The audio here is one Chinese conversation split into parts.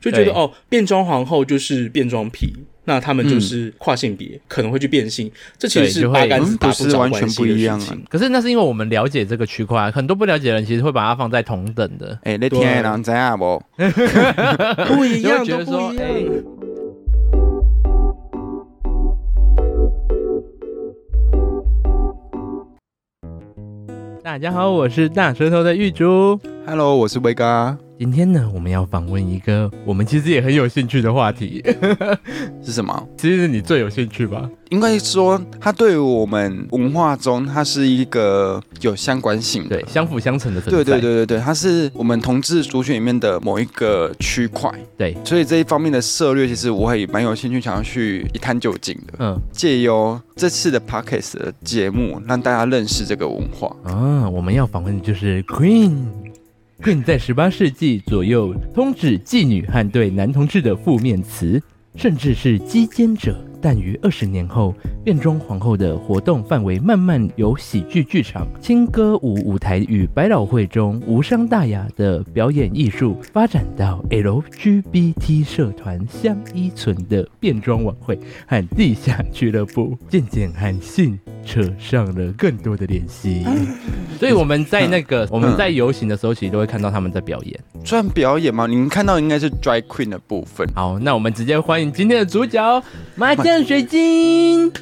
就觉得哦，变装皇后就是变装癖。那他们就是跨性别，嗯、可能会去变性，这其实是八竿子打不着关系的事情。嗯、完全不一样啊。可是那是因为我们了解这个区块，很多不了解的人其实会把它放在同等的。哎、欸，那天人怎样不？不一样，觉得说都不一样。欸、大家好，我是大舌头的玉珠。Hello，我是威哥。今天呢，我们要访问一个我们其实也很有兴趣的话题，是什么？其实是你最有兴趣吧？应该说，它对于我们文化中，它是一个有相关性的，对，相辅相成的存在。对对对对对，它是我们同志族群里面的某一个区块。对，所以这一方面的策略，其实我也蛮有兴趣，想要去一探究竟的。嗯，借由这次的 Podcast 的节目，让大家认识这个文化。啊，我们要访问的就是 Queen。更在十八世纪左右，通指妓女和对男同志的负面词，甚至是鸡奸者。但于二十年后，变装皇后的活动范围慢慢由喜剧剧场、轻歌舞舞台与百老汇中无伤大雅的表演艺术，发展到 LGBT 社团相依存的变装晚会和地下俱乐部，渐渐和性扯上了更多的联系。所以我们在那个我们在游行的时候，其实都会看到他们在表演。算表演吗？你们看到应该是 Drag Queen 的部分。好，那我们直接欢迎今天的主角麻亮水晶。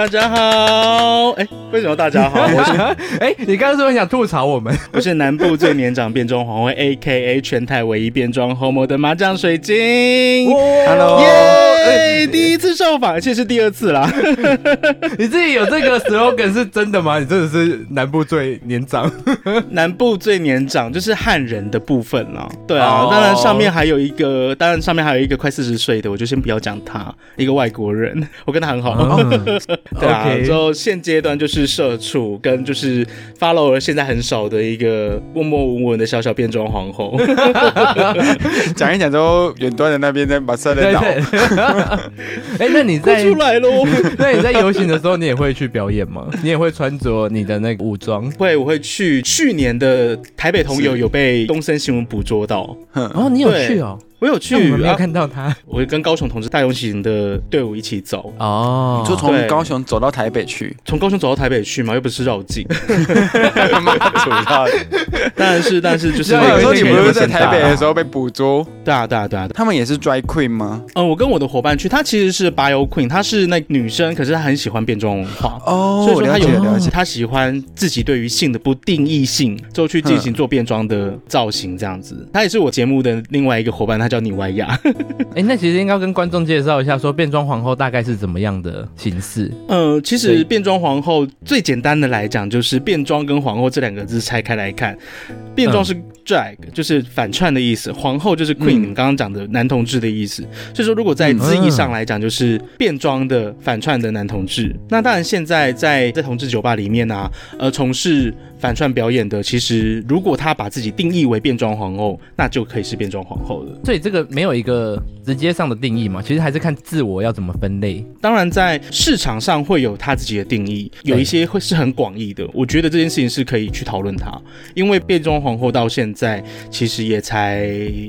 大家好，哎、欸，为什么大家好？我是哎、欸，你刚刚是不是想吐槽我们？我是南部最年长变装皇后，A.K.A 全台唯一变装 Homo 的麻将水晶。Hello，耶！第一次受访，而且是第二次啦。你自己有这个 slogan 是真的吗？你真的是南部最年长？南部最年长就是汉人的部分啦。对啊，oh. 当然上面还有一个，当然上面还有一个快四十岁的，我就先不要讲他，一个外国人，我跟他很好。Oh. 对啊，之后现阶段就是社畜，跟就是 follower 现在很少的一个默默无闻的小小变装皇后。讲一讲之后，远端的那边在把塞的倒。哎，那你在出来喽？那你在游行的时候，你也会去表演吗？你也会穿着你的那个武装？会，我会去。去年的台北同游有被东森新闻捕捉到。哦，你有去哦。我有去，我没有看到他。啊、我会跟高雄同志大游行的队伍一起走。哦，就从高雄走到台北去，从高雄走到台北去嘛，又不是绕境。但是，但是就是，有时候你不是在台北的时候被捕捉？对啊，对啊，对啊。他们也是 Drag Queen 吗？嗯，我跟我的伙伴去，他其实是 Bio Queen，他是那女生，可是他很喜欢变装文化。哦，所以说他有了解，他喜欢自己对于性的不定义性，就去进行做变装的造型这样子。他也是我节目的另外一个伙伴，他叫你歪亚。哎、欸，那其实应该跟观众介绍一下，说变装皇后大概是怎么样的形式？呃，其实变装皇后最简单的来讲，就是变装跟皇后这两个字拆开来看，变装是 drag，就是反串的意思；皇后就是 queen，你们刚刚讲的男同志的意思。所以说，如果在字义上来讲，就是变装的反串的男同志。那当然，现在在在同志酒吧里面啊，呃，从事反串表演的，其实如果他把自己定义为变装皇后，那就可以是变装皇后了。所以这个没有一个直接上的定义嘛，其实还是看自我要怎么分类。当然，在市场上会有他自己的定义，有一些会是很广义的。我觉得这件事情是可以去讨论它，因为变装皇后到现在其实也才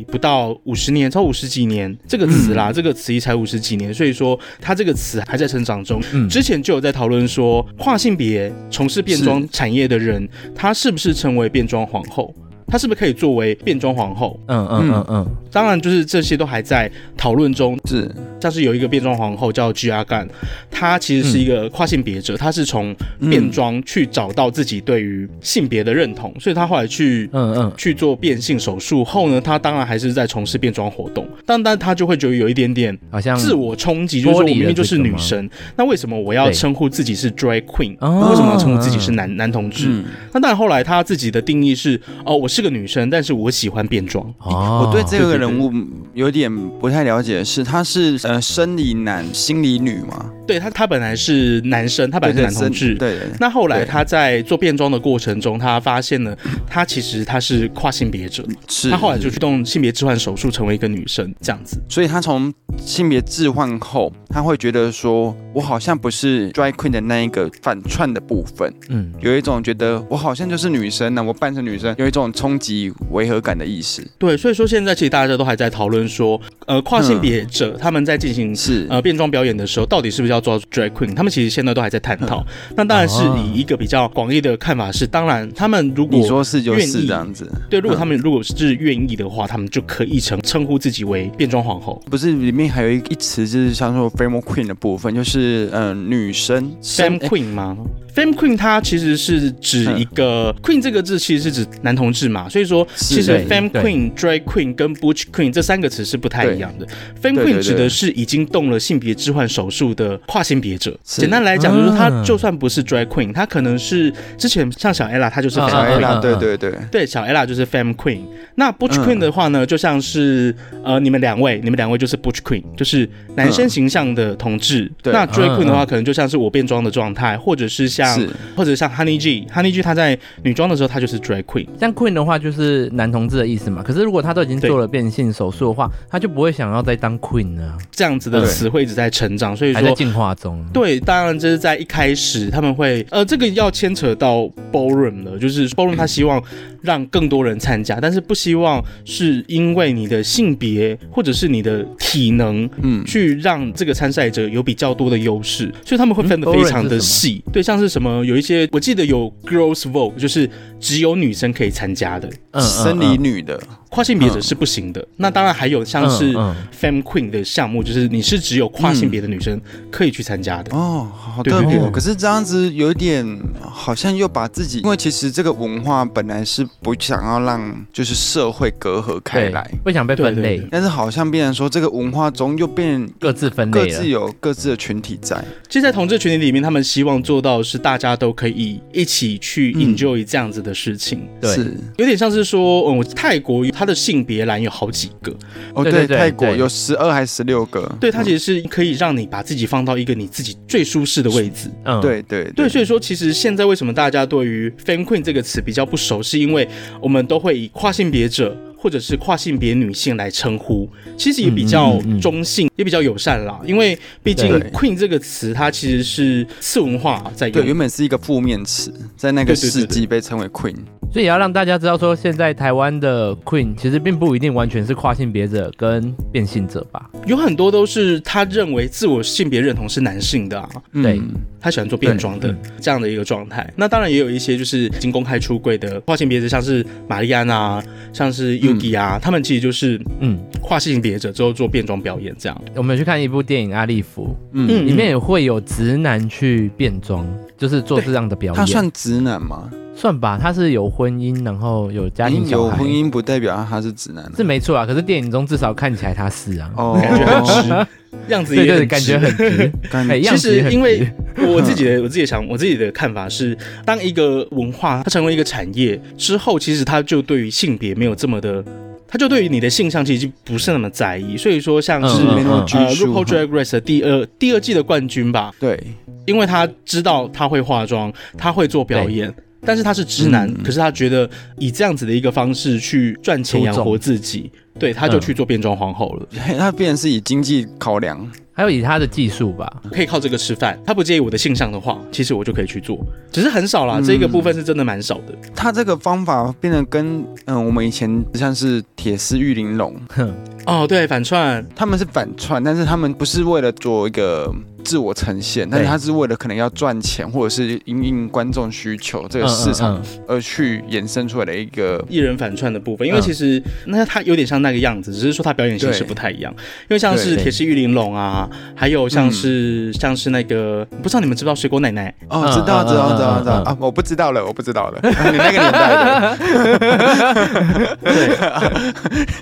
不到五十年，超五十几年这个词啦，嗯、这个词也才五十几年，所以说它这个词还在成长中。嗯，之前就有在讨论说，跨性别从事变装产业的人。她是不是成为变装皇后？她是不是可以作为变装皇后？嗯嗯嗯嗯，当然就是这些都还在讨论中。是，像是有一个变装皇后叫 G 阿干，她其实是一个跨性别者，她是从变装去找到自己对于性别的认同，所以她后来去嗯嗯去做变性手术后呢，她当然还是在从事变装活动，但但她就会觉得有一点点好像自我冲击，就是说我明明就是女生，那为什么我要称呼自己是 Drag Queen？为什么要称呼自己是男男同志？那当然后来她自己的定义是哦，我是。是个女生，但是我喜欢变装。哦，我对这个人物有点不太了解，是他是呃生理男心理女吗？对他，他本来是男生，他本来是男同志。对，那后来他在做变装的过程中，他发现了他其实他是跨性别者。是。他后来就去动性别置换手术，成为一个女生，这样子。所以他从性别置换后，他会觉得说，我好像不是 Drag Queen 的那一个反串的部分。嗯。有一种觉得我好像就是女生呢，我扮成女生，有一种冲击违和感的意思。对，所以说现在其实大家都还在讨论说，呃，跨性别者他们在进行是呃变装表演的时候，到底是不是要抓 drag queen？他们其实现在都还在探讨。那当然是以一个比较广义的看法是，当然他们如果你说是就是这样子。对，如果他们如果是愿意的话，他们就可以称称呼自己为变装皇后。不是，里面还有一一词就是像说 femme queen 的部分，就是嗯、呃，女生 femme queen 吗？Femme Queen 它其实是指一个 Queen 这个字，其实是指男同志嘛，所以说其实 Femme Queen、Drag Queen 跟 Butch Queen 这三个词是不太一样的。Femme Queen 指的是已经动了性别置换手术的跨性别者。简单来讲，就是他就算不是 Drag Queen，他可能是之前像小 Ella，他就是 Femme Queen。对对对对，小 Ella 就是 Femme Queen。那 Butch Queen 的话呢，就像是呃你们两位，你们两位就是 Butch Queen，就是男生形象的同志。那 Drag Queen 的话，可能就像是我变装的状态，或者是像或者。像 Honey G，Honey G 他在女装的时候，他就是 Drag Queen。像 Queen 的话，就是男同志的意思嘛。可是如果他都已经做了变性手术的话，他就不会想要再当 Queen 了。这样子的词汇一直在成长，所以说还在进化中。对，当然这是在一开始他们会，呃，这个要牵扯到 Ballroom 了，就是 Ballroom 他希望让更多人参加，但是不希望是因为你的性别或者是你的体能，嗯，去让这个参赛者有比较多的优势，所以他们会分得非常的细。对，像是什么有一些。我记得有 Girls Vote，就是只有女生可以参加的，嗯，生理女的。跨性别者是不行的。那当然还有像是 Femme Queen 的项目，就是你是只有跨性别的女生可以去参加的。哦，好特别。可是这样子有点好像又把自己，因为其实这个文化本来是不想要让就是社会隔阂开来，不想被分类。但是好像变成说这个文化中又变各自分类，各自有各自的群体在。其实，在同志群体里面，他们希望做到是大家都可以一起去 enjoy 这样子的事情。对，有点像是说，嗯，泰国。它的性别栏有好几个哦，对，泰国有十二还是十六个？对，它其实是可以让你把自己放到一个你自己最舒适的位置。嗯，对对对，所以说其实现在为什么大家对于 fame Queen 这个词比较不熟，是因为我们都会以跨性别者或者是跨性别女性来称呼，其实也比较中性，也比较友善啦。因为毕竟 Queen 这个词它其实是次文化在用，对，原本是一个负面词，在那个世纪被称为 Queen。所以也要让大家知道，说现在台湾的 Queen 其实并不一定完全是跨性别者跟变性者吧，有很多都是他认为自我性别认同是男性的啊，对，他喜欢做变装的这样的一个状态。那当然也有一些就是已经公开出柜的跨性别者，像是玛丽安啊，像是 Yuki 啊，他们其实就是嗯跨性别者之后做变装表演这样。我们有去看一部电影《阿利夫》，嗯，里面也会有直男去变装，就是做这样的表演。他算直男吗？算吧，他是有婚姻，然后有家庭小孩。有婚姻不代表他是直男，是没错啊。可是电影中至少看起来他是啊，哦，感觉很直，样子也很感觉很直。其实因为我自己的我自己想我自己的看法是，当一个文化它成为一个产业之后，其实他就对于性别没有这么的，他就对于你的性向其实就不是那么在意。所以说，像是呃《RuPaul Drag Race》的第二第二季的冠军吧，对，因为他知道他会化妆，他会做表演。但是他是直男，嗯、可是他觉得以这样子的一个方式去赚钱养活自己，对，他就去做变装皇后了。嗯、他变成是以经济考量，还有以他的技术吧，可以靠这个吃饭。他不介意我的性向的话，其实我就可以去做，只是很少啦。嗯、这个部分是真的蛮少的。他这个方法变得跟嗯，我们以前像是铁丝玉玲珑，哼，哦，对，反串，他们是反串，但是他们不是为了做一个。自我呈现，但是他是为了可能要赚钱，或者是因应观众需求这个市场而去衍生出来的一个艺人反串的部分。因为其实那他有点像那个样子，只是说他表演形式不太一样。因为像是铁丝玉玲珑啊，还有像是像是那个不知道你们知不知道水果奶奶？哦，知道知道知道知道。啊！我不知道了，我不知道了。你那个年代的，对，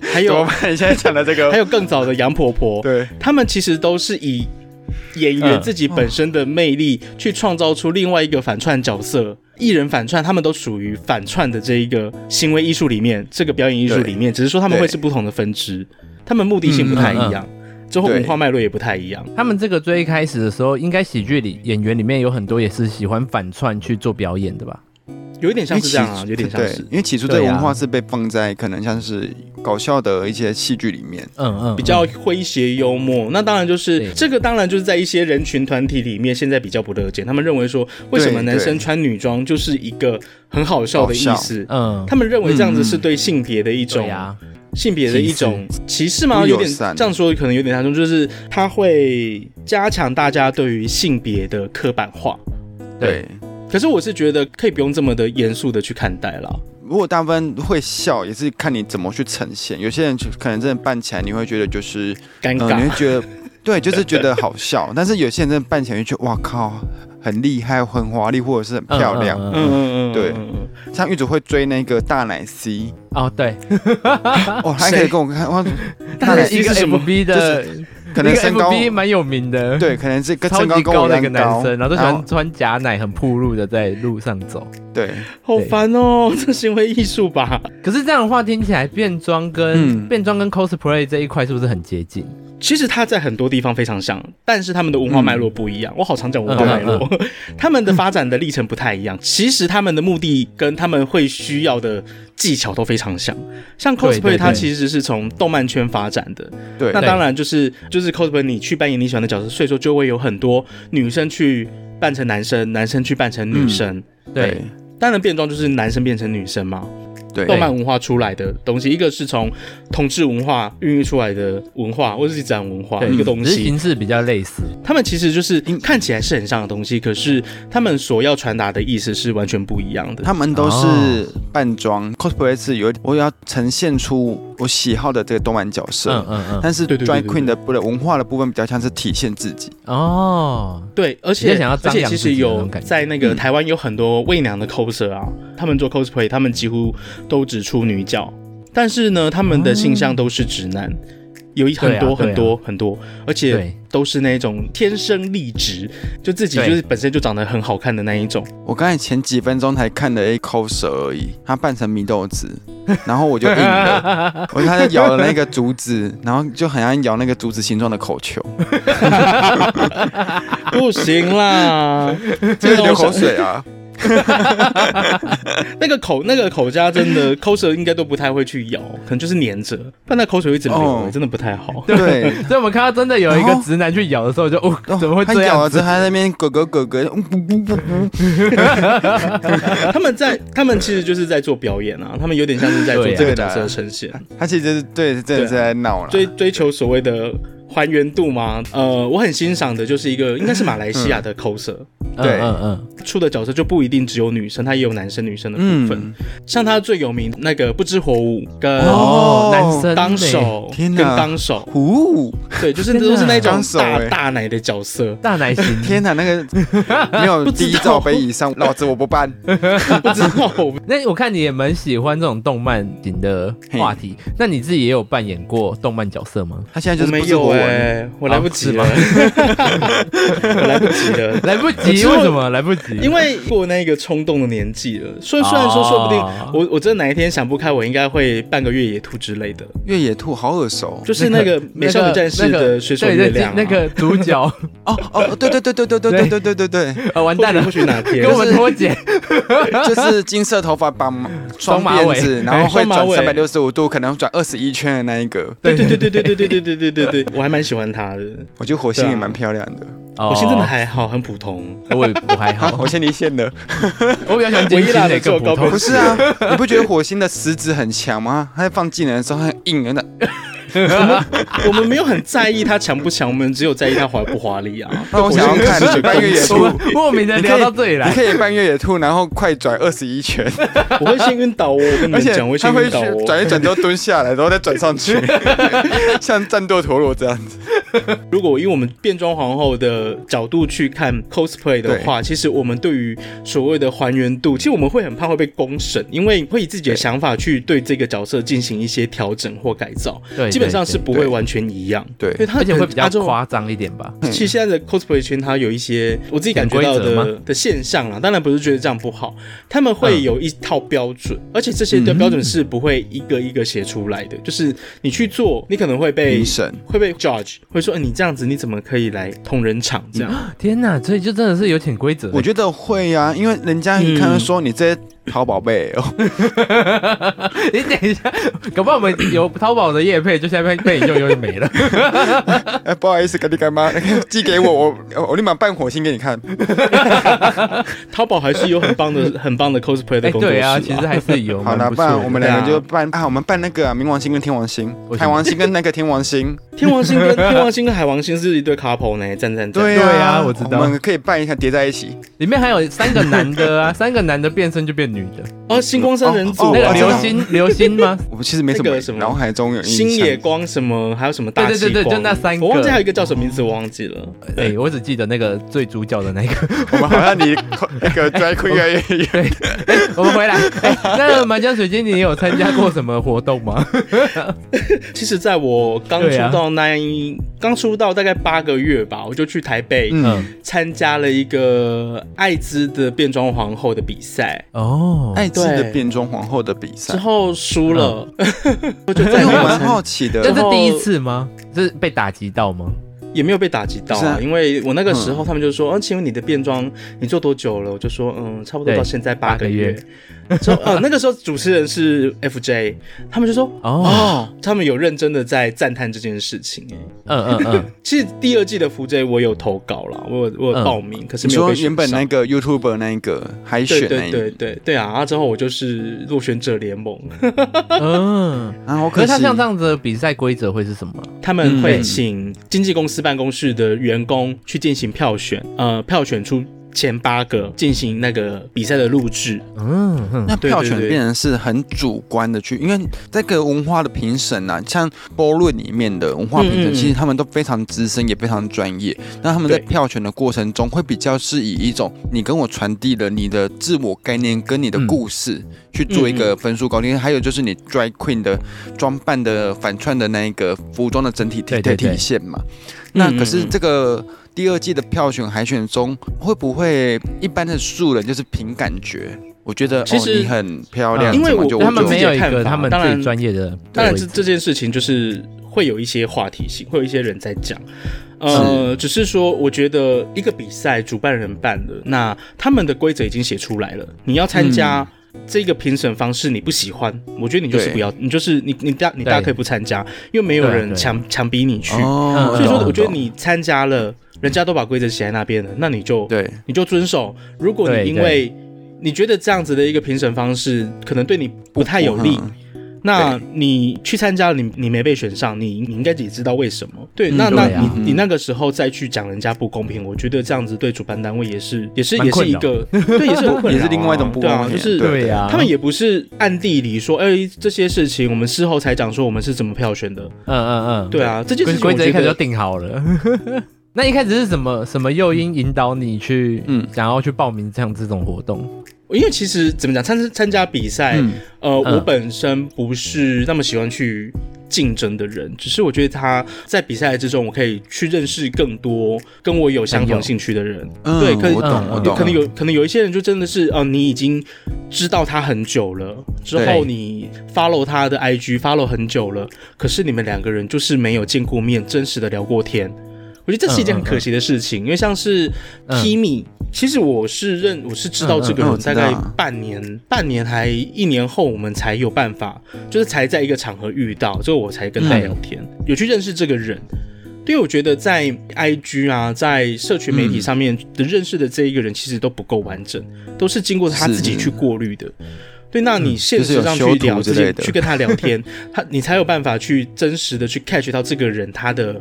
还有你现在讲的这个，还有更早的杨婆婆，对，他们其实都是以。演员自己本身的魅力去创造出另外一个反串角色，艺人反串，他们都属于反串的这一个行为艺术里面，这个表演艺术里面，只是说他们会是不同的分支，他们目的性不太一样，之后文化脉络也不太一样。他们这个最一开始的时候，应该喜剧里演员里面有很多也是喜欢反串去做表演的吧？有一点像是这样啊，有点像是，因为起初这个文化是被放在可能像是搞笑的一些戏剧里面，嗯嗯，比较诙谐幽默。那当然就是这个，当然就是在一些人群团体里面，现在比较不乐见。他们认为说，为什么男生穿女装就是一个很好笑的意思？嗯，他们认为这样子是对性别的一种性别的一种歧视吗？有点这样说，可能有点严重，就是他会加强大家对于性别的刻板化。对。可是我是觉得可以不用这么的严肃的去看待啦。如果大部分会笑，也是看你怎么去呈现。有些人就可能真的扮起来，你会觉得就是尴尬，呃、你会觉得 对，就是觉得好笑。但是有些人真的扮起来，就觉得哇靠，很厉害、很华丽，或者是很漂亮。嗯嗯嗯，对。像玉主会追那个大奶 C 哦，对，哦，还可以跟我看哇，大奶 C 是什么 B 的。可能身高蛮有名的，对，可能是个超级高的一个男生，然后都喜欢穿假奶，很暴露的在路上走。对，好烦哦，这行为艺术吧？可是这样的话听起来，变装跟变装跟 cosplay 这一块是不是很接近？其实它在很多地方非常像，但是他们的文化脉络不一样。我好常讲文化脉络，他们的发展的历程不太一样。其实他们的目的跟他们会需要的技巧都非常像。像 cosplay，它其实是从动漫圈发展的。对，那当然就是就是 cosplay，你去扮演你喜欢的角色，所以说就会有很多女生去扮成男生，男生去扮成女生。对，当然变装就是男生变成女生嘛。对，动漫文化出来的东西，一个是从统治文化孕育出来的文化，或者是讲文化一个东西，形式比较类似。他们其实就是看起来是很像的东西，可是他们所要传达的意思是完全不一样的。他们都是扮装、oh. cosplay 是有我要呈现出我喜好的这个动漫角色，嗯嗯嗯。但是 drag queen 的不的文化的部分比较像是体现自己。哦，oh. 对，而且而且其实有在那个台湾有很多媚娘的 coser 啊，嗯、他们做 cosplay，他们几乎。都只出女角，但是呢，他们的性向都是直男，有一很多很多很多，而且都是那种天生丽质，就自己就是本身就长得很好看的那一种。我刚才前几分钟才看了一口蛇而已，他扮成米豆子，然后我就硬了，我他在咬了那个竹子，然后就很像咬那个竹子形状的口球，不行啦，这个流口水啊。那个口那个口家真的口舌应该都不太会去咬，可能就是粘着，但那口水一直流，哦、真的不太好。对，所以我们看到真的有一个直男去咬的时候就，就哦，怎么会这样？他咬了之后还在那边咯咯咯咯。他们在，他们其实就是在做表演啊，他们有点像是在做这个角色的呈现。他其实是对，真的是在闹了，追追求所谓的。还原度吗？呃，我很欣赏的就是一个，应该是马来西亚的 coser，对，嗯嗯，出的角色就不一定只有女生，他也有男生女生的部分。嗯、像他最有名那个不知火舞跟哦，男生当手，跟当手，呼，对，就是都是那种大大奶的角色，大奶型。天哪，那个 没有第一罩杯以上，老子我不办。不知道，那我看你也蛮喜欢这种动漫型的话题，那你自己也有扮演过动漫角色吗？他现在就是没有。对，我来不及了，我来不及了，来不及？为什么来不及？因为过那个冲动的年纪了。虽虽然说，说不定我我真的哪一天想不开，我应该会办个越野兔之类的。越野兔好耳熟，就是那个美少女战士的水手月亮那个主角。哦哦，对对对对对对对对对对对，啊完蛋了，或许哪天跟我们脱节，就是金色头发绑 双辫子，然后会转三百六十五度，可能转二十一圈的那一个。对对对对对对对对对对对对，我还。蛮喜欢他的，我觉得火星也蛮漂亮的。火星真的还好，很普通。我也不还好，火星离线的。我比较喜欢金星的更普通。不是啊，你不觉得火星的食指很强吗？他在放技能的时候很硬真的。我们我们没有很在意他强不强，我们只有在意他华不华丽啊。那我想要看你扮越野兔，莫名的聊到这里来。你可以半越野兔，然后快转二十一圈。我会先晕倒哦，我跟你讲，我会先晕倒哦。转一转之后蹲下来，然后再转上去，像战斗陀螺这样子。如果以我们变装皇后的角度去看 cosplay 的话，其实我们对于所谓的还原度，其实我们会很怕会被公审，因为会以自己的想法去对这个角色进行一些调整或改造。对。基本上是不会完全一样，对，对，而且会比较夸张一点吧。其实现在的 cosplay 圈，它有一些我自己感觉到的的现象啦，当然不是觉得这样不好，他们会有一套标准，而且这些的标准是不会一个一个写出来的，就是你去做，你可能会被评审，会被 judge，会说，你这样子你怎么可以来同人场这样？天哪，所以就真的是有潜规则。我觉得会呀，因为人家一看说你这些。淘宝贝哦。你等一下，搞不好我们有淘宝的业配，就 现在被你用用就没了。哎，不好意思，干爹干妈？寄给我，我我立马办火星给你看。淘宝还是有很棒的、很棒的 cosplay 的工作室。对啊，其实还是有。好了，不然我们两个就办啊，我们办那个冥王星跟天王星，海王星跟那个天王星，天王星跟天王星跟海王星是一对 couple 呢，赞赞赞。对啊，我知道。我们可以办一下叠在一起，里面还有三个男的啊，三个男的变身就变女的。哦，星光三人组那个流星流星吗？我们其实没什么什么脑海中有星野光什么，还有什么大对对对对，就那三个，我忘记还有一个叫什么名字，我忘记了。哎，我只记得那个最主角的那个。我们好像离那个 drag queen 越来越远。我们回来。那麻将水晶，你有参加过什么活动吗？其实，在我刚出道那一刚出道大概八个月吧，我就去台北参加了一个艾滋的变装皇后的比赛。哦，艾滋的变装皇后的比赛之后输了，我觉得蛮好奇的。这是第一次吗？是被打击到吗？也没有被打击到啊，因为我那个时候他们就说，嗯，请问你的变装你做多久了？我就说，嗯，差不多到现在八个月。之后，呃，那个时候主持人是 FJ，他们就说，哦，他们有认真的在赞叹这件事情，哎，嗯嗯嗯。其实第二季的 FJ 我有投稿了，我有我有报名，可是没有被选上。原本那个 YouTuber 那一个海选，对对对对啊，然后之后我就是落选者联盟。嗯，然后可是他像这样子的比赛规则会是什么？他们会请经纪公司办公室的员工去进行票选，呃，票选出。前八个进行那个比赛的录制，嗯，那票选变成是很主观的去，因为这个文化的评审啊，像波论里面的文化评审，其实他们都非常资深，也非常专业。那他们在票选的过程中，会比较是以一种你跟我传递了你的自我概念跟你的故事去做一个分数高低，还有就是你 drag queen 的装扮的反串的那一个服装的整体体体现嘛。那可是这个。第二季的票选海选中，会不会一般的素人就是凭感觉？我觉得其实、哦、你很漂亮，因为我他们没有一个他们当然专业的，当然这这件事情就是会有一些话题性，会有一些人在讲。呃，只是说，我觉得一个比赛主办人办的，那他们的规则已经写出来了，你要参加。嗯这个评审方式你不喜欢，我觉得你就是不要，你就是你你大你大可以不参加，因为没有人强强逼你去，所以说我觉得你参加了，人家都把规则写在那边了，那你就对，你就遵守。如果你因为你觉得这样子的一个评审方式可能对你不太有利。那你去参加，你你没被选上，你你应该也知道为什么。对，那那你你那个时候再去讲人家不公平，我觉得这样子对主办单位也是也是也是一个，对，也是也是另外一种不公平。对啊，就是对呀，他们也不是暗地里说，哎，这些事情我们事后才讲说我们是怎么票选的。嗯嗯嗯，对啊，这件事情规则一开始就定好了。那一开始是什么什么诱因引导你去嗯想要去报名这样这种活动？因为其实怎么讲，参参加比赛，嗯、呃，嗯、我本身不是那么喜欢去竞争的人，只是我觉得他在比赛之中，我可以去认识更多跟我有相同兴趣的人。嗯、对，可以，我懂，我懂。可能有，可能有一些人就真的是，哦、呃，你已经知道他很久了，之后你 follow 他的 IG，follow 很久了，可是你们两个人就是没有见过面，真实的聊过天。我觉得这是一件很可惜的事情，嗯嗯嗯、因为像是 Kimi、嗯、其实我是认我是知道这个人大概半年、半年还一年后，我们才有办法，就是才在一个场合遇到，之后我才跟他聊天，嗯、有去认识这个人。因为，我觉得在 IG 啊，在社群媒体上面的认识的这一个人，其实都不够完整，都是经过他自己去过滤的。是对，那你现实上去聊这些，去跟他聊天，他你才有办法去真实的去 catch 到这个人他的。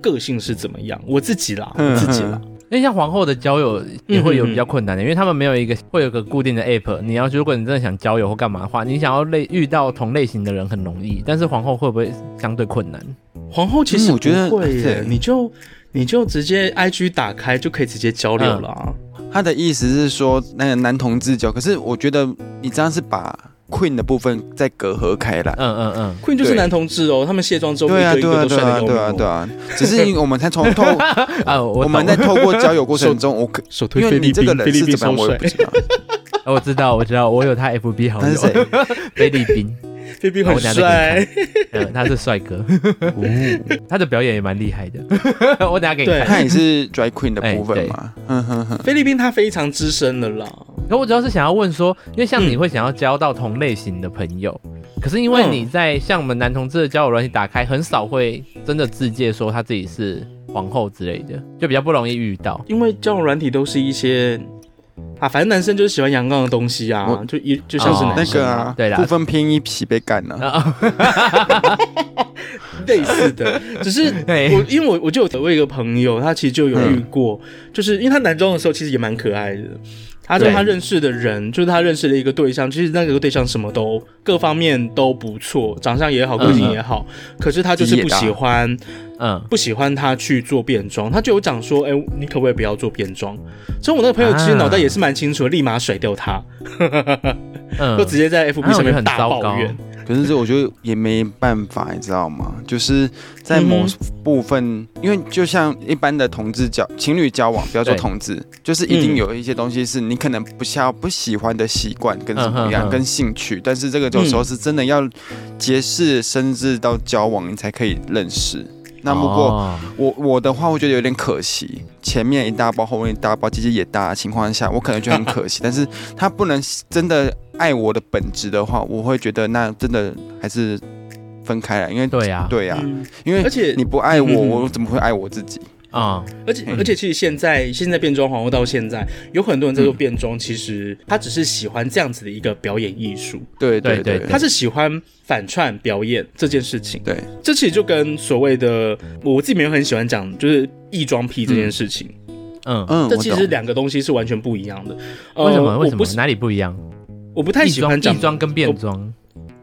个性是怎么样？我自己啦，我自己啦。因为像皇后的交友也会有比较困难的，因为他们没有一个会有个固定的 app。你要如果你真的想交友或干嘛的话，你想要类遇到同类型的人很容易，但是皇后会不会相对困难？皇后其实我觉得会耶，你就你就直接 IG 打开就可以直接交流了啊。他的意思是说那个男同志交，可是我觉得你这样是把。Queen 的部分再隔阂开来，嗯嗯嗯，Queen 就是男同志哦，他们卸妆之后，对啊对啊对啊对啊对啊，只是我们才从 透啊，我们在透过交友过程中，我可因为你这个人是怎么样，我也不知道，我知道我知道，我有他 FB 好友，菲律宾，菲律宾很帅，嗯，他是帅哥，他的表演也蛮厉害的，我等下给你看，看你是 Drag Queen 的部分嘛，菲律宾他非常资深的啦。可我主要是想要问说，因为像你会想要交到同类型的朋友，嗯、可是因为你在像我们男同志的交友软体打开，很少会真的自介说他自己是皇后之类的，就比较不容易遇到。因为交友软体都是一些啊，反正男生就是喜欢阳刚的东西啊，就一就像是男生、啊。哦、那个啊，对啦，不分偏一，皮被干了。类似的，只是 我因为我我就有我一个朋友，他其实就有遇过，嗯、就是因为他男装的时候其实也蛮可爱的。他说他认识的人，就是他认识的一个对象，其实那个对象什么都各方面都不错，长相也好，个性也好，可是他就是不喜欢，嗯，不喜欢他去做变装，他就有讲说，哎，你可不可以不要做变装？所以我那个朋友其实脑袋也是蛮清楚的，立马甩掉他，就直接在 FB 上面大抱怨。可是这我觉得也没办法，你知道吗？就是在某部分，嗯、因为就像一般的同志交情侣交往，不要说同志，就是一定有一些东西是你可能不想不喜欢的习惯跟什么样，嗯、跟兴趣。但是这个有时候是真的要结识，甚至到交往，你才可以认识。那不过我我的话，我觉得有点可惜。前面一大包，后面一大包，其实也大的情况下，我可能觉得很可惜。但是他不能真的。爱我的本质的话，我会觉得那真的还是分开了，因为对呀，对呀，因为而且你不爱我，嗯、我怎么会爱我自己啊？而且而且，其实现在现在变装皇后到现在，有很多人在做变装，嗯、其实他只是喜欢这样子的一个表演艺术，对对对，他是喜欢反串表演这件事情。对，这其实就跟所谓的我自己没有很喜欢讲，就是异装癖这件事情。嗯嗯，这其实两个东西是完全不一样的。为什么？为什么？哪里不一样？我不太喜欢讲异装跟变装，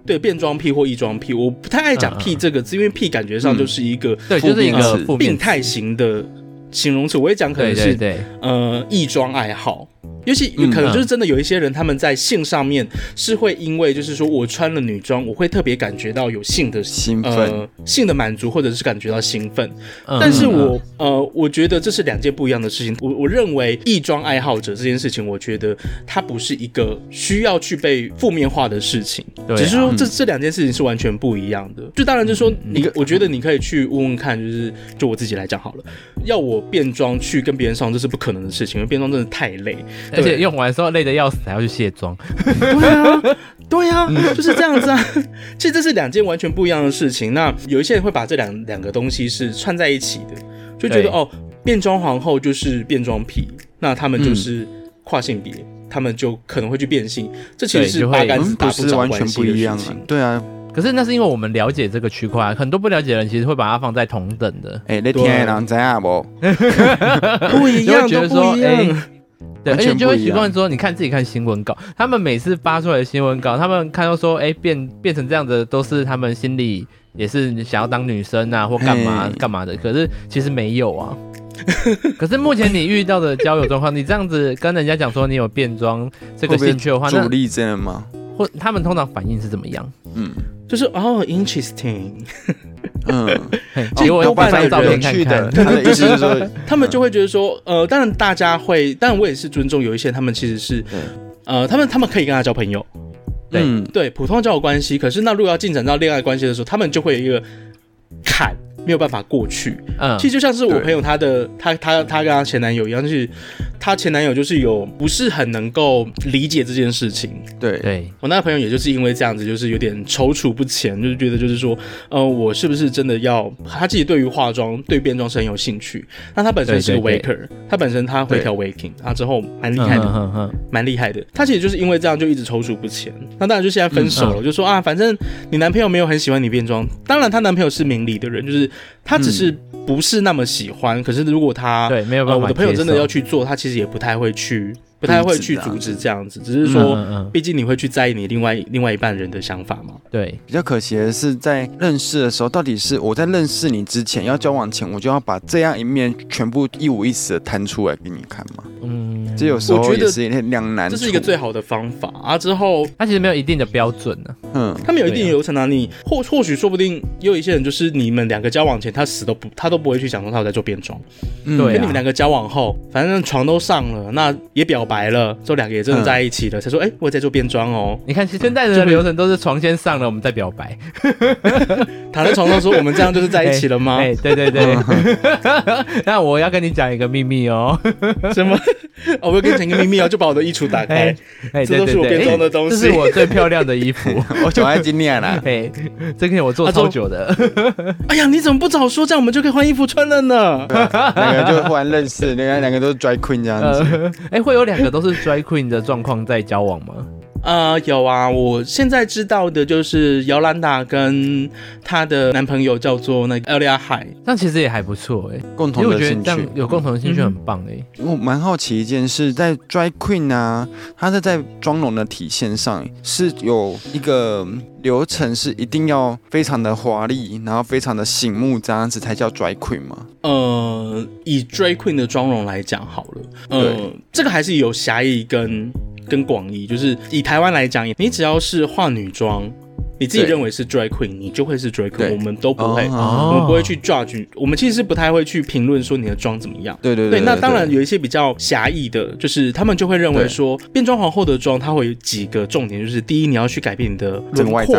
对变装癖或异装癖，我不太爱讲癖这个字，因为癖感觉上就是一个对，就是一个病态型的形容词。我也讲可能是对呃异装爱好。尤其可能就是真的有一些人，他们在性上面是会因为就是说我穿了女装，我会特别感觉到有性的兴奋、呃、性的满足，或者是感觉到兴奋。但是我呃，我觉得这是两件不一样的事情。我我认为异装爱好者这件事情，我觉得它不是一个需要去被负面化的事情。只是说这这两件事情是完全不一样的。就当然就是说你，我觉得你可以去问问看，就是就我自己来讲好了，要我变装去跟别人上，这是不可能的事情，因为变装真的太累。而且用完之后累得要死，还要去卸妆。对啊，对啊，就是这样子啊。其实这是两件完全不一样的事情。那有一些人会把这两两个东西是串在一起的，就觉得哦，变装皇后就是变装癖，那他们就是跨性别，嗯、他们就可能会去变性。这其实是八竿子打不着关系的事情。对啊，可是那是因为我们了解这个区块，很多不了解的人其实会把它放在同等的。哎、欸，那天人怎样不？不一样，都不一样。对，而且就会习惯说，你看自己看新闻稿，他们每次发出来的新闻稿，他们看到说，哎、欸，变变成这样子，都是他们心里也是想要当女生啊，或干嘛干嘛的。可是其实没有啊。可是目前你遇到的交友状况，你这样子跟人家讲说你有变装这个兴趣的话，主力真的吗？或他们通常反应是怎么样？嗯，就是哦，interesting。嗯，结果我发张照片看看，他的意思是说，他们就会觉得说，呃，当然大家会，当然我也是尊重有一些他们其实是，呃，他们他们可以跟他交朋友，对对，普通交友关系。可是那如果要进展到恋爱关系的时候，他们就会有一个坎。没有办法过去，嗯，其实就像是我朋友她的，她她她跟她前男友一样，就是她前男友就是有不是很能够理解这件事情，对。对，我那个朋友也就是因为这样子，就是有点踌躇不前，就是觉得就是说，呃，我是不是真的要？他自己对于化妆、对变装是很有兴趣，那他本身是个 waker，他本身他会跳 waking，啊之后蛮厉害的，蛮厉害的，他其实就是因为这样就一直踌躇不前，那当然就现在分手了，就说啊，反正你男朋友没有很喜欢你变装，当然她男朋友是明理的人，就是。他只是不是那么喜欢，嗯、可是如果他对没有办法、呃，我的朋友真的要去做，他其实其实也不太会去。不太会去阻止这样子，只是说，毕竟你会去在意你另外另外一半人的想法嘛。对，比较可惜的是，在认识的时候，到底是我在认识你之前，要交往前，我就要把这样一面全部一五一十的摊出来给你看嘛？嗯，这有时候也是两难。这是一个最好的方法啊。之后他其实没有一定的标准呢。嗯，他们有一定的流程啊。你或或许说不定也有一些人，就是你们两个交往前，他死都不他都不会去想说他有在做变装。对，跟你们两个交往后，反正床都上了，那也表白了，就两个也真的在一起了，才说哎，我在做变装哦。你看现在的流程都是床先上了，我们再表白，躺在床上说我们这样就是在一起了吗？哎，对对对。那我要跟你讲一个秘密哦。什么？哦，我要跟你讲个秘密哦，就把我的衣橱打开，哎，这都是我变装的东西，这是我最漂亮的衣服，我就爱今天啦，哎，这个我做超久的。哎呀，你怎么不早说，这样我们就可以换衣服穿了呢？两个就忽然认识，原来两个都是 drag queen 这样子，哎，会有两个都是 drag queen 的状况在交往吗？呃，有啊，我现在知道的就是姚兰达跟她的男朋友叫做那个 Elia High，那其实也还不错哎，共同的兴趣，有共同的兴趣很棒哎。我蛮好奇一件事，在 Drag Queen 啊，它是在妆容的体现上是有一个流程，是一定要非常的华丽，然后非常的醒目，这样子才叫 Drag Queen 吗？呃，以 Drag Queen 的妆容来讲好了，呃，对这个还是有狭义跟。跟广义，就是以台湾来讲，你只要是化女装，你自己认为是 drag queen，你就会是 drag queen，我们都不会，我们不会去 judge，我们其实是不太会去评论说你的妆怎么样。对对对。那当然有一些比较狭义的，就是他们就会认为说，变装皇后的妆，它会有几个重点，就是第一，你要去改变你的轮廓，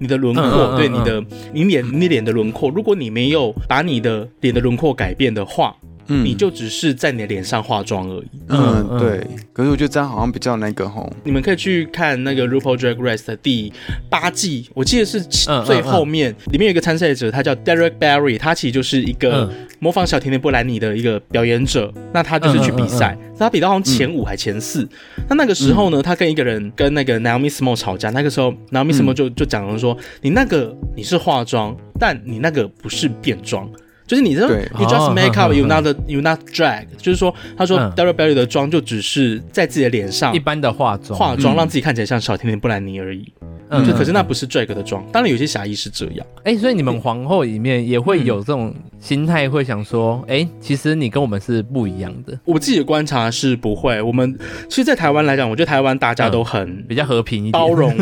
你的轮廓，对你的你脸你脸的轮廓，如果你没有把你的脸的轮廓改变的话。嗯，你就只是在你的脸上化妆而已。嗯，对。可是我觉得这样好像比较那个吼。你们可以去看那个 RuPaul Drag Race 的第八季，我记得是最后面，里面有一个参赛者，他叫 Derek Barry，他其实就是一个模仿小甜甜布兰妮的一个表演者。那他就是去比赛，他比到好像前五还前四。那那个时候呢，他跟一个人跟那个 Naomi Smalls 吵架，那个时候 Naomi Smalls 就就讲了说，你那个你是化妆，但你那个不是变装。就是你这，你 just make up，you not you not drag。就是说，他说 Daryl Berry 的妆就只是在自己的脸上一般的化妆，化妆让自己看起来像小甜甜布兰妮而已。嗯，就可是那不是 drag 的妆。当然有些侠义是这样。哎，所以你们皇后里面也会有这种心态，会想说，哎，其实你跟我们是不一样的。我自己的观察是不会。我们其实，在台湾来讲，我觉得台湾大家都很比较和平一点，包容，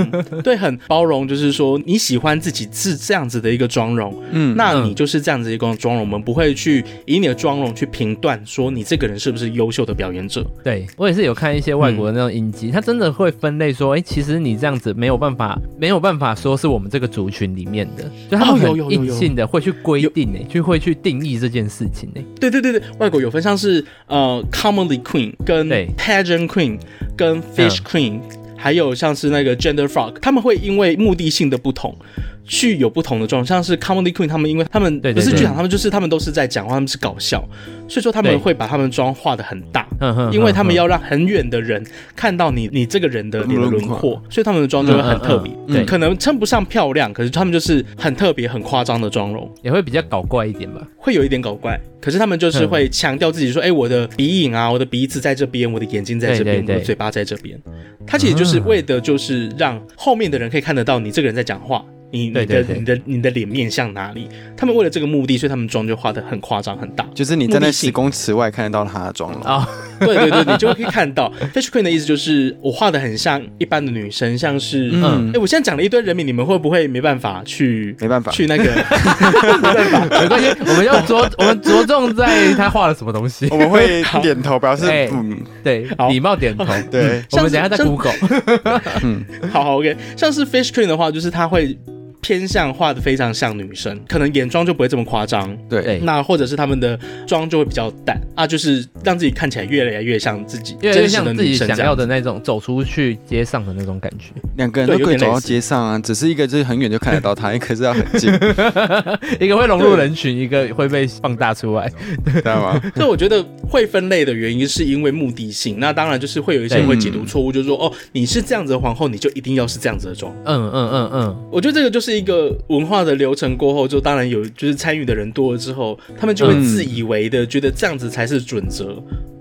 对，很包容。就是说，你喜欢自己是这样子的一个妆容，嗯，那你就是这样子一个妆容。我们不会去以你的妆容去评断说你这个人是不是优秀的表演者。对，我也是有看一些外国的那种影集，他真的会分类说，哎，其实你这样子没有办法。没有办法说是我们这个族群里面的，就他们很硬性的会去规定呢，就会去定义这件事情呢。对对对对，外国有分像是呃，commonly queen 跟 pageant queen 跟 fish queen，还有像是那个 gender frog，他们会因为目的性的不同。去有不同的状况，像是 Comedy Queen 他们，因为他们不是剧场，他们就是他们都是在讲话，他们是搞笑，所以说他们会把他们妆画的很大，因为他们要让很远的人看到你你这个人的你的轮廓，所以他们的妆就会很特别，对，可能称不上漂亮，可是他们就是很特别、很夸张的妆容，也会比较搞怪一点吧，会有一点搞怪，可是他们就是会强调自己说，哎，我的鼻影啊，我的鼻子在这边，我的眼睛在这边，我的嘴巴在这边，他其实就是为的就是让后面的人可以看得到你这个人在讲话。你你的你的你的脸面向哪里？他们为了这个目的，所以他们妆就画的很夸张很大，就是你站在十公尺外看得到他的妆了 啊！对对对，你就可以看到。Fish Queen 的意思就是我画的很像一般的女生，像是嗯，哎，我现在讲了一堆人名，你们会不会没办法去？没办法去那个？没办法，没关系，我们要着我们着重在他画了什么东西，我们会 点头表示嗯，对，礼貌点头。对，我们等下再 Google。嗯，好好 OK，像是 Fish Queen 的话，就是他会。偏向画的非常像女生，可能眼妆就不会这么夸张。对，那或者是他们的妆就会比较淡啊，就是让自己看起来越来越像自己，越来越像自己想要的那种走出去街上的那种感觉。两个人都可以走到街上啊，只是一个就是很远就看得到他，一个是要很近，一个会融入人群，一个会被放大出来，知道吗？所以我觉得会分类的原因是因为目的性。那当然就是会有一些人会解读错误，就是说哦，你是这样子的皇后，你就一定要是这样子的妆。嗯嗯嗯嗯，我觉得这个就是。一个文化的流程过后，就当然有，就是参与的人多了之后，他们就会自以为的觉得这样子才是准则，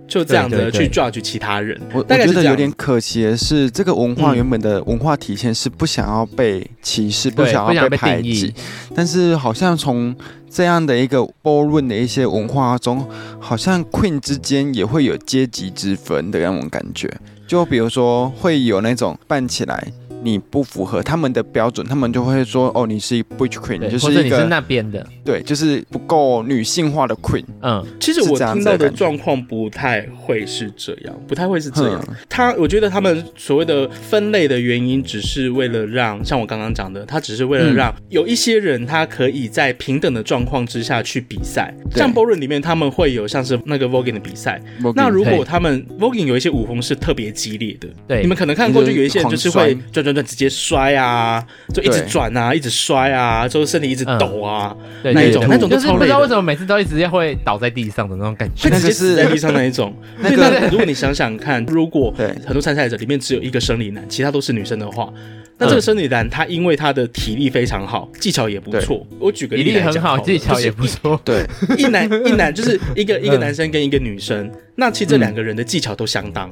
就这样子去 judge 其他人。我我觉得有点可惜的是，这个文化原本的文化体现是不想要被歧视，不想要被排挤，但是好像从这样的一个 ballroom 的一些文化中，好像 queen 之间也会有阶级之分的那种感觉。就比如说会有那种扮起来。你不符合他们的标准，他们就会说哦，你是一个 butch queen，就是你是那边的，对，就是不够女性化的 queen。嗯，其实我听到的状况不太会是这样，不太会是这样。他，我觉得他们所谓的分类的原因，只是为了让，像我刚刚讲的，他只是为了让有一些人他可以在平等的状况之下去比赛。像 Ballroom 里面他们会有像是那个 Voguing 的比赛，那如果他们 Voguing 有一些舞风是特别激烈的，对，你们可能看过，就有一些人就是会转转转直接摔啊，就一直转啊，一直摔啊，就是身体一直抖啊，那一种那种就是不知道为什么每次都一直要会倒在地上的那种感觉，会直接死在地上那一种。那个如果你想想看，如果很多参赛者里面只有一个生理男，其他都是女生的话，那这个生理男他因为他的体力非常好，技巧也不错。我举个例子，体力很好，技巧也不错。对，一男 一男就是一个一个男生跟一个女生，那其实这两个人的技巧都相当。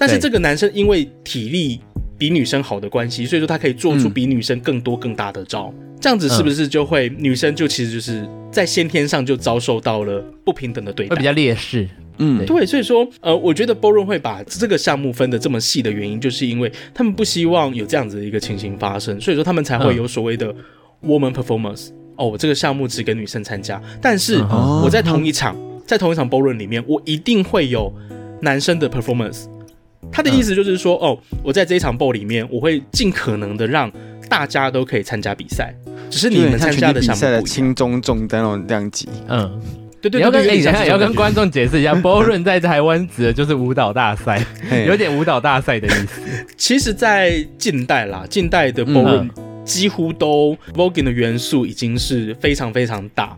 但是这个男生因为体力比女生好的关系，所以说他可以做出比女生更多更大的招。这样子是不是就会女生就其实就是在先天上就遭受到了不平等的对待，会比较劣势。嗯，对，所以说呃，我觉得 Ballroom 会把这个项目分得这么细的原因，就是因为他们不希望有这样子的一个情形发生，所以说他们才会有所谓的 Woman Performance。哦，这个项目只给女生参加，但是我在同一场，在同一场 Ballroom 里面，我一定会有男生的 Performance。他的意思就是说，哦，我在这一场 ball 里面，我会尽可能的让大家都可以参加比赛，只是你们参加的项目不一样。轻中重的那种量级，嗯，对对，对，你要跟你要跟观众解释一下，Ballroom 在台湾指的就是舞蹈大赛，有点舞蹈大赛的意思。其实，在近代啦，近代的 Ballroom 几乎都 Voguing 的元素已经是非常非常大，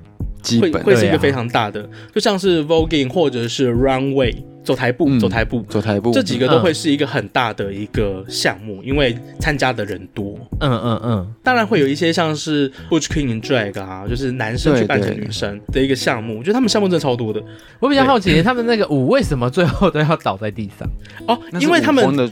会会是一个非常大的，就像是 Voguing 或者是 Runway。走台步，走台步，走台步，这几个都会是一个很大的一个项目，因为参加的人多。嗯嗯嗯，当然会有一些像是 Butch Queen and Drag 啊，就是男生去扮成女生的一个项目。我觉得他们项目真的超多的。我比较好奇，他们那个舞为什么最后都要倒在地上？哦，因为他们的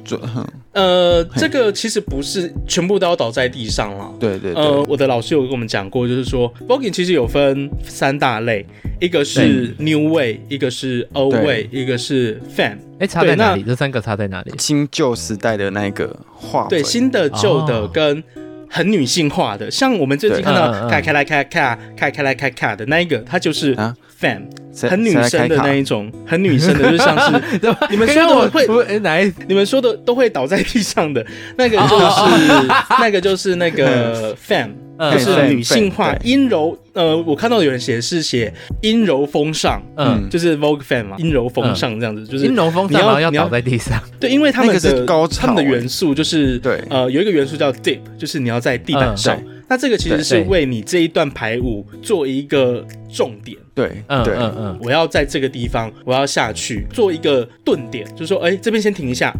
呃，这个其实不是全部都要倒在地上了。对对。呃，我的老师有跟我们讲过，就是说 Voguing 其实有分三大类，一个是 New Way，一个是 Old Way，一个是。是 Femme，哎，差在哪里？这三个差在哪里？新旧时代的那个画，对，新的、旧的跟很女性化的，像我们最近看到开开来开卡开开来开卡的那一个，它就是 Femme，很女生的那一种，很女生的，就像是 你们说的会哪一？你们说的都会倒在地上的那个就是那个就是那个 Femme。就是女性化阴柔，呃，我看到有人写是写阴柔风尚，嗯，就是 Vogue Femme 嘛，阴柔风尚这样子，就是阴柔风尚，你要倒在地上，对，因为他们的他们的元素就是对，呃，有一个元素叫 Dip，就是你要在地板上，那这个其实是为你这一段排舞做一个重点，对，嗯嗯嗯，我要在这个地方，我要下去做一个顿点，就是说，哎，这边先停一下，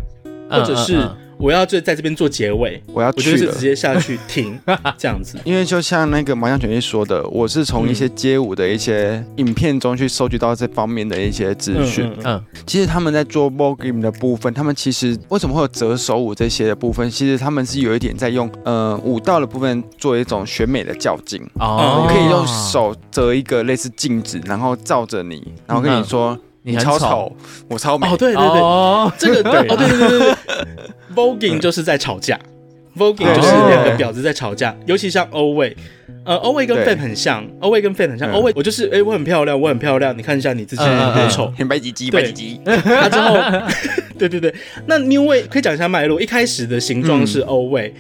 或者是。我要就在这边做结尾，我要去我就是直接下去停 这样子，因为就像那个麻将拳一说的，我是从一些街舞的一些影片中去收集到这方面的一些资讯。嗯，嗯，嗯，其实他们在做 Voguing 的部分，他们其实为什么会有折手舞这些的部分？其实他们是有一点在用呃舞蹈的部分做一种选美的较劲哦，你可以用手折一个类似镜子，然后照着你，然后跟你说。嗯你超丑，我超美。哦，对对对，这个对，哦对对对对 ，Voguing 就是在吵架，Voguing 就是两个婊子在吵架，尤其像 Old Way，呃，Old Way 跟 Femme 很像，Old Way 跟 Femme 很像，Old Way 我就是哎，我很漂亮，我很漂亮，你看一下你自己很丑，很白唧唧，白唧唧。那 之后，对对对，那 New Way 可以讲一下脉络，一开始的形状是 Old Way，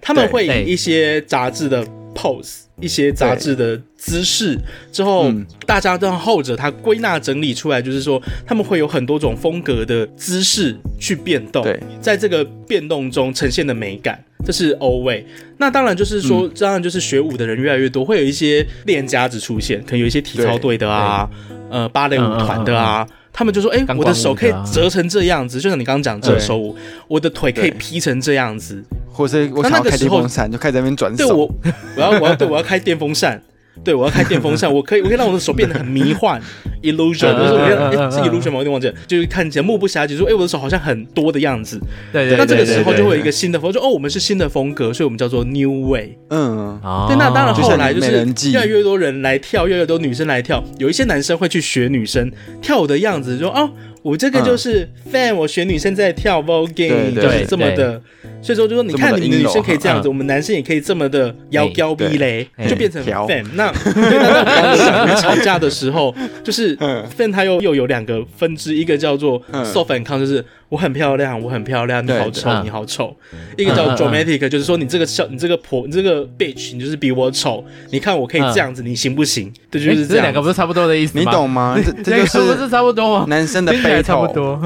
他们会以一些杂志的 pose。一些杂志的姿势。之后，嗯、大家都后者他归纳整理出来，就是说他们会有很多种风格的姿势去变动，在这个变动中呈现的美感，这是 Old Way。那当然就是说，嗯、当然就是学舞的人越来越多，会有一些练家子出现，可能有一些体操队的啊，呃，芭蕾舞团的啊，他们就说，哎、欸，我的手可以折成这样子，就像你刚刚讲折手舞，我的腿可以劈成这样子。或者我想要开电风扇，就开始在那边转手。对我，我要我要对我要开电风扇。对，我要开电风扇，我可以，我可以让我的手变得很迷幻，illusion，就是我觉得，哎，是 illusion 吗？我有点忘记了，就是看起来目不暇接，说，哎，我的手好像很多的样子。对对。那这个时候就会有一个新的风，说哦，我们是新的风格，所以我们叫做 New Way。嗯。对，那当然后来就是越来越多人来跳，越来越多女生来跳，有一些男生会去学女生跳舞的样子，说哦。我这个就是 fan，我选女生在跳 voguing，就是这么的。所以说就说，你看你们女生可以这样子，我们男生也可以这么的摇摇逼嘞，就变成 fan。那 吵架的时候，就是 fan 他又又有两个分支，一个叫做 soft and calm，就是。我很漂亮，我很漂亮，你好丑，你好丑。一个叫 dramatic，就是说你这个小，你这个婆，你这个 bitch，你就是比我丑。你看我可以这样子，你行不行？对，就是这两个不是差不多的意思吗？你懂吗？这这个不是差不多吗？男生的 battle 差不多。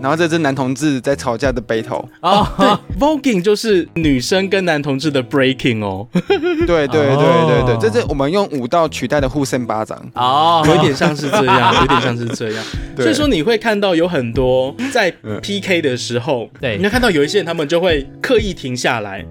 然后这是男同志在吵架的 battle。哦，对，voguing 就是女生跟男同志的 breaking 哦。对对对对对，这是我们用舞蹈取代的互扇巴掌。哦，有点像是这样，有点像是这样。所以说你会看到有很多在。P K 的时候，对，你会看到有一些人，他们就会刻意停下来，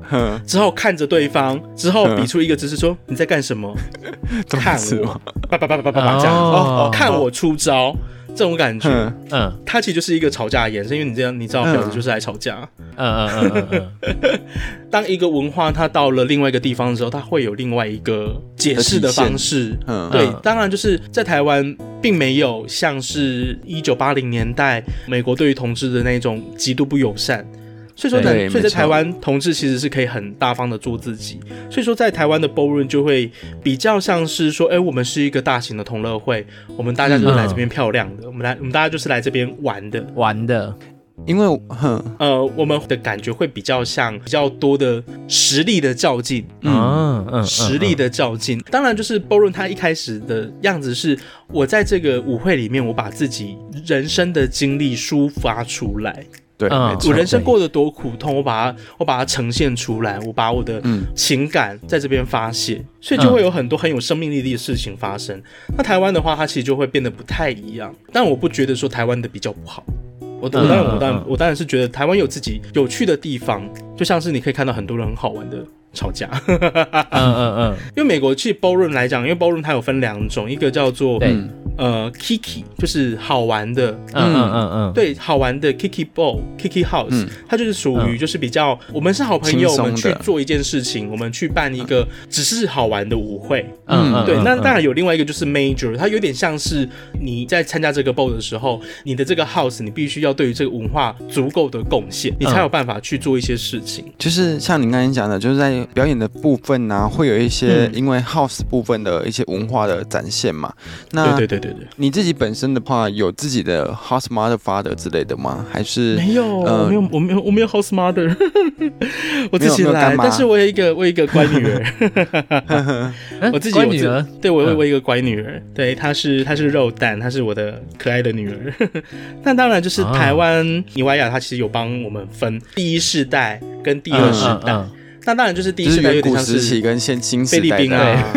之后看着对方，之后比出一个姿势，说你在干什么？看我，叭叭叭叭叭叭这样，哦，看我出招，这种感觉，嗯，它其实就是一个吵架的延伸，因为你这样，你知道，婊子就是来吵架，嗯嗯嗯嗯。当一个文化它到了另外一个地方的时候，它会有另外一个解释的方式，嗯，对，当然就是在台湾。并没有像是一九八零年代美国对于同志的那种极度不友善，所以说在，所以在台湾同志其实是可以很大方的做自己，所以说在台湾的 ballroom 就会比较像是说，哎，我们是一个大型的同乐会，我们大家就是来这边漂亮的，我们来，我们大家就是来这边玩的，玩的。因为，哼，呃，我们的感觉会比较像比较多的实力的较劲，嗯。嗯，实力的较劲。当然，就是 ballroom 他一开始的样子是，我在这个舞会里面，我把自己人生的经历抒发出来，对，我人生过得多苦痛，我把它我把它呈现出来，我把我的情感在这边发泄，所以就会有很多很有生命力的事情发生。那台湾的话，它其实就会变得不太一样，但我不觉得说台湾的比较不好。我我当然我当然我当然是觉得台湾有自己有趣的地方，就像是你可以看到很多人很好玩的吵架。嗯嗯嗯。因为美国其实 ballroom 来讲，因为 ballroom 它有分两种，一个叫做呃 Kiki，就是好玩的。嗯嗯嗯嗯。对，好玩的 Kiki Ball、Kiki House，它就是属于就是比较我们是好朋友，我们去做一件事情，我们去办一个只是好玩的舞会。嗯嗯。对，那当然有另外一个就是 Major，它有点像是你在参加这个 ball 的时候，你的这个 house 你必须要。对于这个文化足够的贡献，你才有办法去做一些事情。嗯、就是像你刚才讲的，就是在表演的部分呢、啊，会有一些因为 house 部分的一些文化的展现嘛。那对对对对对，你自己本身的话，有自己的 house mother father 之类的吗？还是没有？呃、我没有，我没有，我没有 house mother，我自己来。但是我有一个，我有一个乖女儿。我自己有女儿，对我有我一个乖女儿，对，她是她是肉蛋，她是我的可爱的女儿。那当然就是。台湾尼维雅，它其实有帮我们分第一世代跟第二世代，嗯嗯嗯、那当然就是第一世代有点像是跟现新菲律宾啊，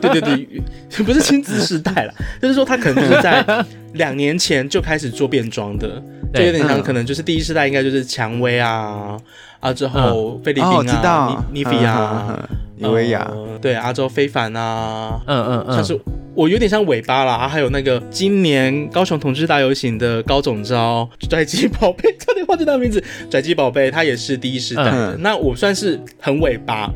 对对 对，不是亲子时代了，就是说他可能就是在 两年前就开始做变装的，就有点像可能就是第一世代应该就是蔷薇啊啊之后菲律宾啊，尼尼比啊，妮维雅，对，阿周非凡啊，嗯嗯嗯，像是。我有点像尾巴啦，还有那个今年高雄同志大游行的高总召拽鸡宝贝，差点忘记他的名字，拽鸡宝贝他也是第一世代的。嗯、那我算是很尾巴，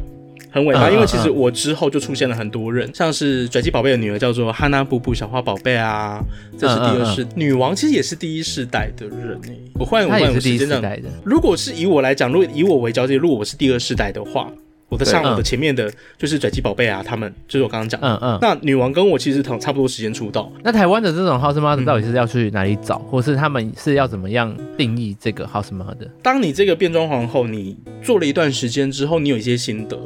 很尾巴，嗯、因为其实我之后就出现了很多人，嗯、像是拽鸡宝贝的女儿叫做哈娜布布小花宝贝啊，这是第二世、嗯嗯嗯、女王，其实也是第一世代的人诶、欸。我换我换我时间这样，如果是以我来讲，如果以我为交界，如果我是第二世代的话。我的上，我的前面的就是拽鸡宝贝啊，他们就是我刚刚讲，嗯嗯。那女王跟我其实同差不多时间出道。那台湾的这种 house mother 到底是要去哪里找，或是他们是要怎么样定义这个 house mother？当你这个变装皇后，你做了一段时间之后，你有一些心得，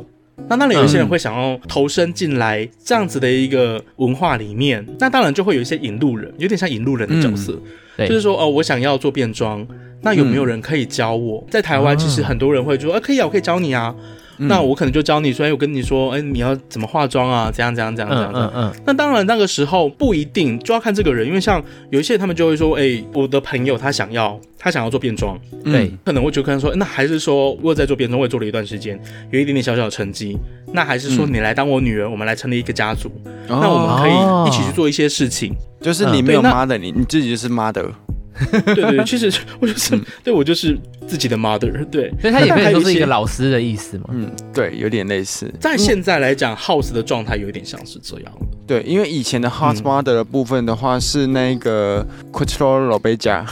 那当然有一些人会想要投身进来这样子的一个文化里面，那当然就会有一些引路人，有点像引路人的角色，就是说哦，我想要做变装，那有没有人可以教我？在台湾其实很多人会说，啊，可以啊，我可以教你啊。那我可能就教你说，哎，我跟你说，哎，你要怎么化妆啊？怎样怎样怎样怎样？嗯嗯。那当然，那个时候不一定就要看这个人，因为像有一些人他们就会说，哎，我的朋友他想要他想要做变装，对，可能我就跟他说，那还是说我在做变装，我也做了一段时间，有一点点小小的成绩，那还是说你来当我女儿，我们来成立一个家族，那我们可以一起去做一些事情。就是你没有 mother，你你自己就是 mother。对 对对，其实我就是、嗯、对我就是自己的 mother，对，所以他也 可以说是一个老师的意思嘛。嗯，对，有点类似。在现在来讲，house 的状态有一点像是这样。对，因为以前的 house mother 的部分的话是那个 Crystal Lobeja。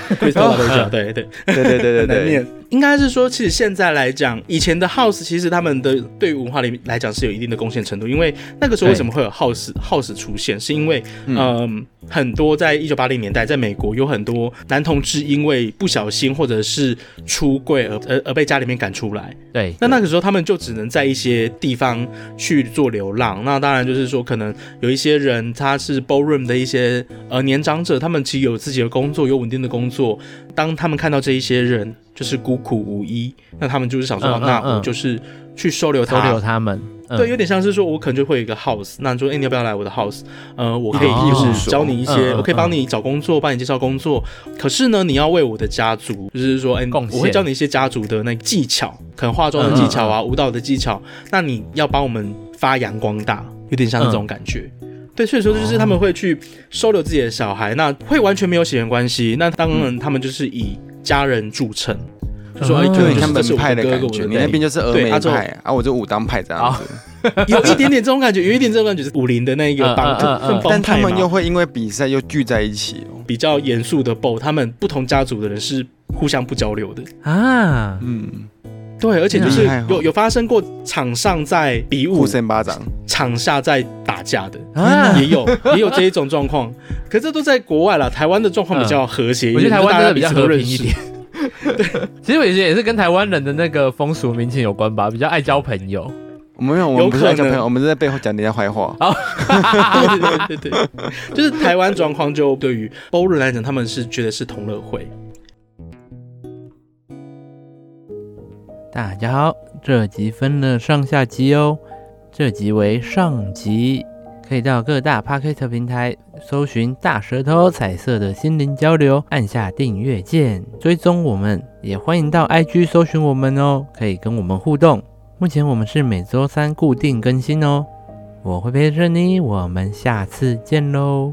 对对对对对。对对，应该是说，其实现在来讲，以前的 house 其实他们的对于文化里来讲是有一定的贡献程度，因为那个时候为什么会有 house house 出现，是因为嗯、呃、很多在一九八零年代，在美国有很多男同志因为不小心或者是出柜而而而被家里面赶出来，对，那那个时候他们就只能在一些地方去做流浪，那当然就是说可能有一些人他是 ballroom 的一些呃年长者，他们其实有自己的工作，有稳定的工作。当他们看到这一些人就是孤苦无依，那他们就是想说，嗯嗯嗯、那我就是去收留他，收留他们。嗯、对，有点像是说，我可能就会有一个 house，那你说，哎、欸，你要不要来我的 house？呃，我可以就是教你一些，哦、我可以帮你找工作，帮、你介绍工作。可是呢，你要为我的家族，就是说，哎、欸，我会教你一些家族的那个技巧，可能化妆的技巧啊，舞蹈的技巧。那你要帮我们发扬光大，有点像这种感觉。嗯对，所以说就是他们会去收留自己的小孩，那会完全没有血缘关系。那当然，他们就是以家人著称，就说哎，就你看门派的感觉，你那边就是峨眉派啊，我就武当派这样子，有一点点这种感觉，有一点这种感觉是武林的那一个帮派，但他们又会因为比赛又聚在一起哦。比较严肃的 BO，他们不同家族的人是互相不交流的啊，嗯。对，而且就是有有发生过场上在比武，互扇巴掌，场下在打架的，啊、也有也有这一种状况。可这都在国外了，台湾的状况比较和谐，嗯，我觉得台湾真的比较和平一点。对，其实我觉得也是跟台湾人的那个风俗民情有关吧，比较爱交朋友。我们没有，我们不是爱交朋友，我们是在背后讲人家坏话。好，对对对对，就是台湾状况，就对于欧人来讲，他们是觉得是同乐会。大家好，这集分了上下集哦。这集为上集，可以到各大 p o c a s t 平台搜寻“大舌头彩色的心灵交流”，按下订阅键，追踪我们。也欢迎到 IG 搜寻我们哦，可以跟我们互动。目前我们是每周三固定更新哦。我会陪着你，我们下次见喽。